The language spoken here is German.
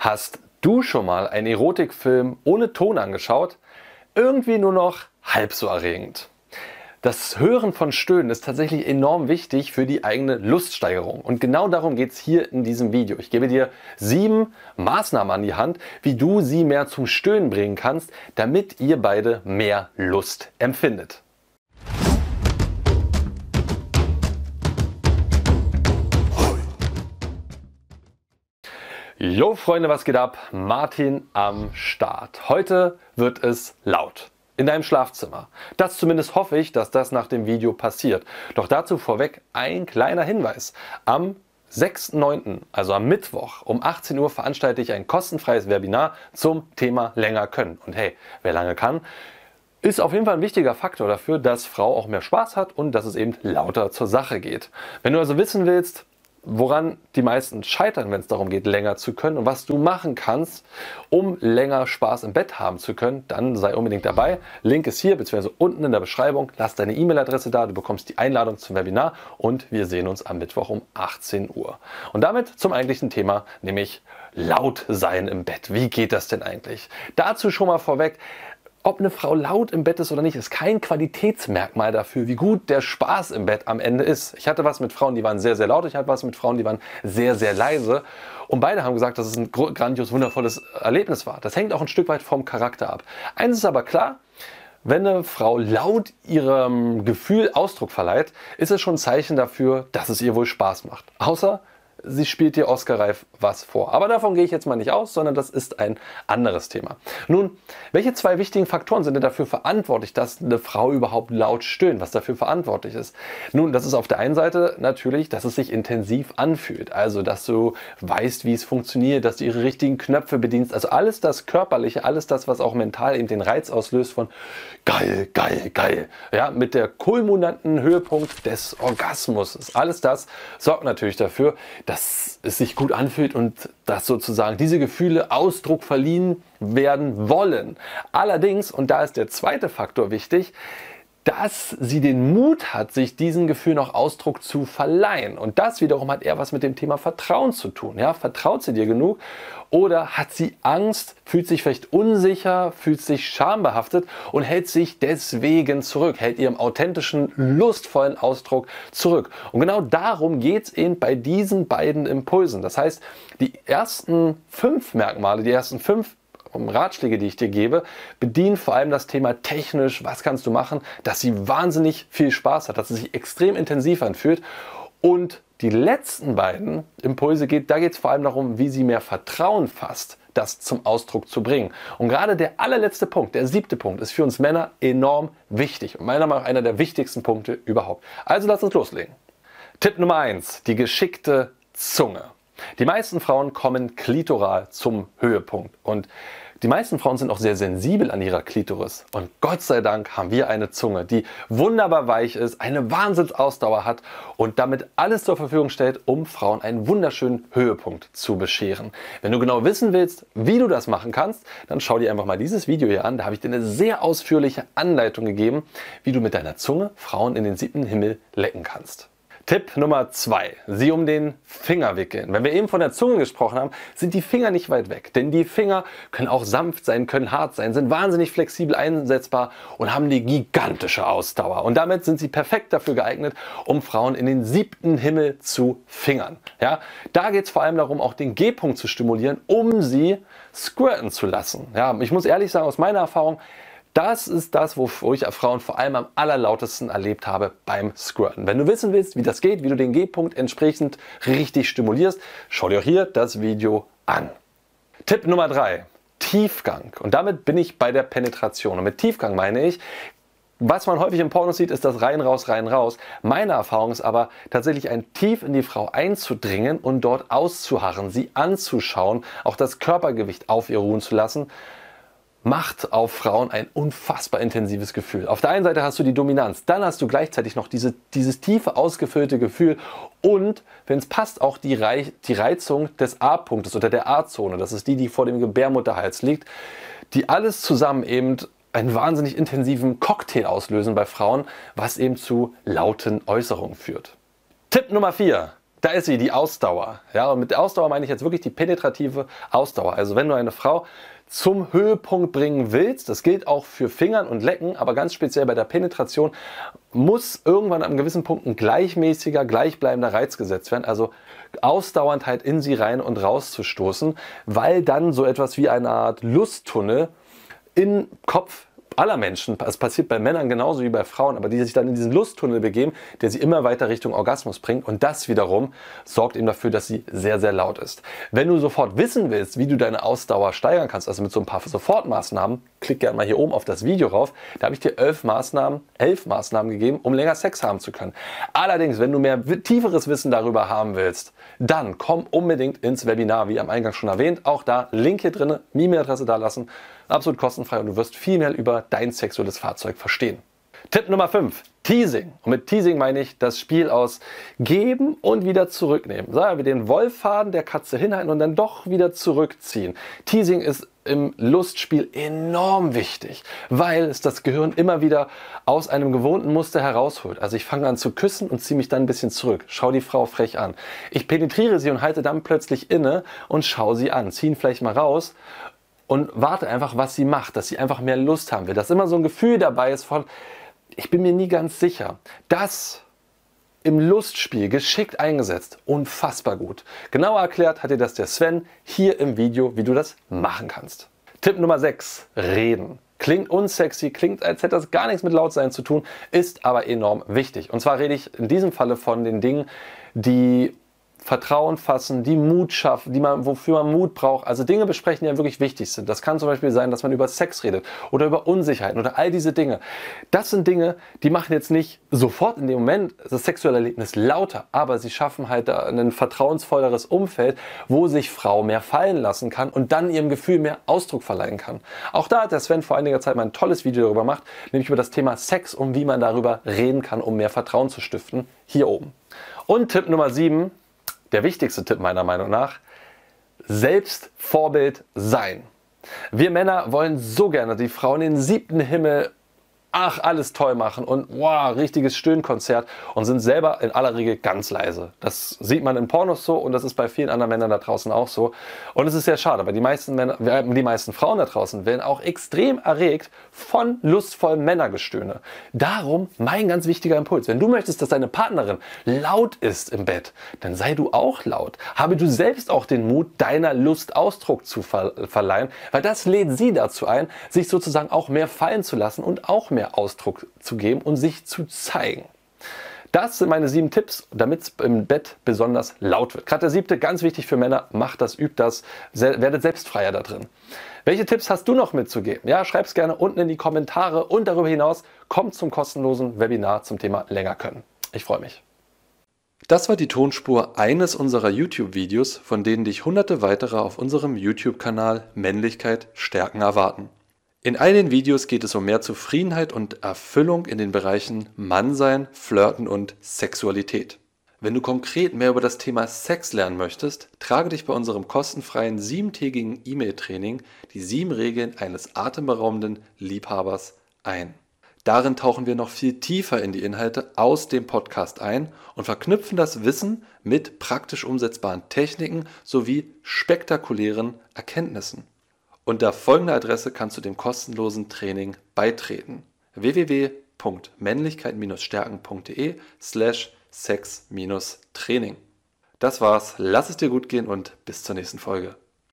Hast du schon mal einen Erotikfilm ohne Ton angeschaut? Irgendwie nur noch halb so erregend. Das Hören von Stöhnen ist tatsächlich enorm wichtig für die eigene Luststeigerung. Und genau darum geht es hier in diesem Video. Ich gebe dir sieben Maßnahmen an die Hand, wie du sie mehr zum Stöhnen bringen kannst, damit ihr beide mehr Lust empfindet. Jo Freunde, was geht ab? Martin am Start. Heute wird es laut. In deinem Schlafzimmer. Das zumindest hoffe ich, dass das nach dem Video passiert. Doch dazu vorweg ein kleiner Hinweis. Am 6.9., also am Mittwoch um 18 Uhr veranstalte ich ein kostenfreies Webinar zum Thema länger können. Und hey, wer lange kann, ist auf jeden Fall ein wichtiger Faktor dafür, dass Frau auch mehr Spaß hat und dass es eben lauter zur Sache geht. Wenn du also wissen willst, woran die meisten scheitern, wenn es darum geht, länger zu können und was du machen kannst, um länger Spaß im Bett haben zu können, dann sei unbedingt dabei. Link ist hier bzw. unten in der Beschreibung. Lass deine E-Mail-Adresse da, du bekommst die Einladung zum Webinar und wir sehen uns am Mittwoch um 18 Uhr. Und damit zum eigentlichen Thema, nämlich laut sein im Bett. Wie geht das denn eigentlich? Dazu schon mal vorweg, ob eine Frau laut im Bett ist oder nicht, ist kein Qualitätsmerkmal dafür, wie gut der Spaß im Bett am Ende ist. Ich hatte was mit Frauen, die waren sehr, sehr laut. Ich hatte was mit Frauen, die waren sehr, sehr leise. Und beide haben gesagt, dass es ein grandios, wundervolles Erlebnis war. Das hängt auch ein Stück weit vom Charakter ab. Eins ist aber klar, wenn eine Frau laut ihrem Gefühl Ausdruck verleiht, ist es schon ein Zeichen dafür, dass es ihr wohl Spaß macht. Außer sie spielt dir Oscar-reif was vor. Aber davon gehe ich jetzt mal nicht aus, sondern das ist ein anderes Thema. Nun, welche zwei wichtigen Faktoren sind denn dafür verantwortlich, dass eine Frau überhaupt laut stöhnt, was dafür verantwortlich ist? Nun, das ist auf der einen Seite natürlich, dass es sich intensiv anfühlt. Also, dass du weißt, wie es funktioniert, dass du ihre richtigen Knöpfe bedienst. Also alles das Körperliche, alles das, was auch mental eben den Reiz auslöst von geil, geil, geil. Ja, mit der kulminanten Höhepunkt des Orgasmus. Alles das sorgt natürlich dafür, dass es sich gut anfühlt und dass sozusagen diese Gefühle Ausdruck verliehen werden wollen. Allerdings, und da ist der zweite Faktor wichtig, dass sie den Mut hat, sich diesen Gefühlen auch Ausdruck zu verleihen. Und das wiederum hat eher was mit dem Thema Vertrauen zu tun. Ja, vertraut sie dir genug oder hat sie Angst, fühlt sich vielleicht unsicher, fühlt sich schambehaftet und hält sich deswegen zurück, hält ihrem authentischen, lustvollen Ausdruck zurück. Und genau darum geht es eben bei diesen beiden Impulsen. Das heißt, die ersten fünf Merkmale, die ersten fünf um Ratschläge, die ich dir gebe, bedienen vor allem das Thema technisch, was kannst du machen, dass sie wahnsinnig viel Spaß hat, dass es sich extrem intensiv anfühlt. Und die letzten beiden Impulse geht, da geht es vor allem darum, wie sie mehr Vertrauen fasst, das zum Ausdruck zu bringen. Und gerade der allerletzte Punkt, der siebte Punkt, ist für uns Männer enorm wichtig und meiner Meinung nach einer der wichtigsten Punkte überhaupt. Also lass uns loslegen. Tipp Nummer eins: die geschickte Zunge. Die meisten Frauen kommen klitoral zum Höhepunkt und die meisten Frauen sind auch sehr sensibel an ihrer Klitoris. Und Gott sei Dank haben wir eine Zunge, die wunderbar weich ist, eine Wahnsinnsausdauer hat und damit alles zur Verfügung stellt, um Frauen einen wunderschönen Höhepunkt zu bescheren. Wenn du genau wissen willst, wie du das machen kannst, dann schau dir einfach mal dieses Video hier an. Da habe ich dir eine sehr ausführliche Anleitung gegeben, wie du mit deiner Zunge Frauen in den siebten Himmel lecken kannst. Tipp Nummer zwei: Sie um den Finger wickeln. Wenn wir eben von der Zunge gesprochen haben, sind die Finger nicht weit weg. Denn die Finger können auch sanft sein, können hart sein, sind wahnsinnig flexibel einsetzbar und haben eine gigantische Ausdauer. Und damit sind sie perfekt dafür geeignet, um Frauen in den siebten Himmel zu fingern. Ja, da geht es vor allem darum, auch den G-Punkt zu stimulieren, um sie squirten zu lassen. Ja, ich muss ehrlich sagen, aus meiner Erfahrung, das ist das, wo ich Frauen vor allem am allerlautesten erlebt habe beim Squirten. Wenn du wissen willst, wie das geht, wie du den G-Punkt entsprechend richtig stimulierst, schau dir hier das Video an. Tipp Nummer 3. Tiefgang. Und damit bin ich bei der Penetration. Und mit Tiefgang meine ich, was man häufig im Porno sieht, ist das rein, raus, rein, raus. Meine Erfahrung ist aber tatsächlich ein tief in die Frau einzudringen und dort auszuharren, sie anzuschauen, auch das Körpergewicht auf ihr ruhen zu lassen macht auf Frauen ein unfassbar intensives Gefühl. Auf der einen Seite hast du die Dominanz, dann hast du gleichzeitig noch diese, dieses tiefe, ausgefüllte Gefühl und, wenn es passt, auch die, Reich, die Reizung des A-Punktes oder der A-Zone. Das ist die, die vor dem Gebärmutterhals liegt, die alles zusammen eben einen wahnsinnig intensiven Cocktail auslösen bei Frauen, was eben zu lauten Äußerungen führt. Tipp Nummer 4 Da ist sie, die Ausdauer. Ja, und mit Ausdauer meine ich jetzt wirklich die penetrative Ausdauer. Also wenn du eine Frau zum Höhepunkt bringen willst, das gilt auch für Fingern und Lecken, aber ganz speziell bei der Penetration, muss irgendwann an einem gewissen Punkt ein gleichmäßiger, gleichbleibender Reiz gesetzt werden. Also ausdauernd halt in sie rein und raus zu stoßen, weil dann so etwas wie eine Art Lusttunnel im Kopf aller Menschen, es passiert bei Männern genauso wie bei Frauen, aber die sich dann in diesen Lusttunnel begeben, der sie immer weiter Richtung Orgasmus bringt und das wiederum sorgt eben dafür, dass sie sehr, sehr laut ist. Wenn du sofort wissen willst, wie du deine Ausdauer steigern kannst, also mit so ein paar Sofortmaßnahmen, klick gerne mal hier oben auf das Video rauf, da habe ich dir elf Maßnahmen, elf Maßnahmen gegeben, um länger Sex haben zu können. Allerdings, wenn du mehr tieferes Wissen darüber haben willst, dann komm unbedingt ins Webinar, wie am Eingang schon erwähnt, auch da Link hier drin, E-Mail-Adresse da lassen absolut kostenfrei und du wirst viel mehr über dein sexuelles Fahrzeug verstehen. Tipp Nummer 5. Teasing. Und mit Teasing meine ich das Spiel aus geben und wieder zurücknehmen. Sagen wir den Wollfaden der Katze hinhalten und dann doch wieder zurückziehen. Teasing ist im Lustspiel enorm wichtig, weil es das Gehirn immer wieder aus einem gewohnten Muster herausholt. Also ich fange an zu küssen und ziehe mich dann ein bisschen zurück. Schau die Frau frech an. Ich penetriere sie und halte dann plötzlich inne und schau sie an. Zieh ihn vielleicht mal raus und warte einfach, was sie macht, dass sie einfach mehr Lust haben will, dass immer so ein Gefühl dabei ist von, ich bin mir nie ganz sicher. Das im Lustspiel geschickt eingesetzt, unfassbar gut. Genauer erklärt hat dir das der Sven hier im Video, wie du das machen kannst. Tipp Nummer 6, reden. Klingt unsexy, klingt, als hätte das gar nichts mit Lautsein zu tun, ist aber enorm wichtig. Und zwar rede ich in diesem Falle von den Dingen, die Vertrauen fassen, die Mut schaffen, die man, wofür man Mut braucht. Also Dinge besprechen, die ja wirklich wichtig sind. Das kann zum Beispiel sein, dass man über Sex redet oder über Unsicherheiten oder all diese Dinge. Das sind Dinge, die machen jetzt nicht sofort in dem Moment das sexuelle Erlebnis lauter, aber sie schaffen halt ein vertrauensvolleres Umfeld, wo sich Frau mehr fallen lassen kann und dann ihrem Gefühl mehr Ausdruck verleihen kann. Auch da hat der Sven vor einiger Zeit mal ein tolles Video darüber gemacht, nämlich über das Thema Sex und wie man darüber reden kann, um mehr Vertrauen zu stiften. Hier oben. Und Tipp Nummer 7, der wichtigste Tipp meiner Meinung nach, selbst Vorbild sein. Wir Männer wollen so gerne die Frauen in den siebten Himmel ach, alles toll machen und wow, richtiges Stöhnkonzert und sind selber in aller Regel ganz leise. Das sieht man in Pornos so und das ist bei vielen anderen Männern da draußen auch so. Und es ist sehr schade, weil die meisten, Männer, die meisten Frauen da draußen werden auch extrem erregt von lustvollen Männergestöhne. Darum mein ganz wichtiger Impuls. Wenn du möchtest, dass deine Partnerin laut ist im Bett, dann sei du auch laut. Habe du selbst auch den Mut, deiner Lust Ausdruck zu ver verleihen, weil das lädt sie dazu ein, sich sozusagen auch mehr fallen zu lassen und auch mehr mehr Ausdruck zu geben und sich zu zeigen. Das sind meine sieben Tipps, damit es im Bett besonders laut wird. Gerade der siebte, ganz wichtig für Männer, macht das, übt das, werdet selbstfreier da drin. Welche Tipps hast du noch mitzugeben? Ja, schreib es gerne unten in die Kommentare und darüber hinaus kommt zum kostenlosen Webinar zum Thema länger können. Ich freue mich. Das war die Tonspur eines unserer YouTube-Videos, von denen dich hunderte weitere auf unserem YouTube-Kanal Männlichkeit stärken erwarten. In all den Videos geht es um mehr Zufriedenheit und Erfüllung in den Bereichen Mannsein, Flirten und Sexualität. Wenn du konkret mehr über das Thema Sex lernen möchtest, trage dich bei unserem kostenfreien siebentägigen E-Mail-Training die sieben Regeln eines atemberaubenden Liebhabers ein. Darin tauchen wir noch viel tiefer in die Inhalte aus dem Podcast ein und verknüpfen das Wissen mit praktisch umsetzbaren Techniken sowie spektakulären Erkenntnissen. Unter folgender Adresse kannst du dem kostenlosen Training beitreten: www.männlichkeit-stärken.de slash sex-training. Das war's, lass es dir gut gehen und bis zur nächsten Folge.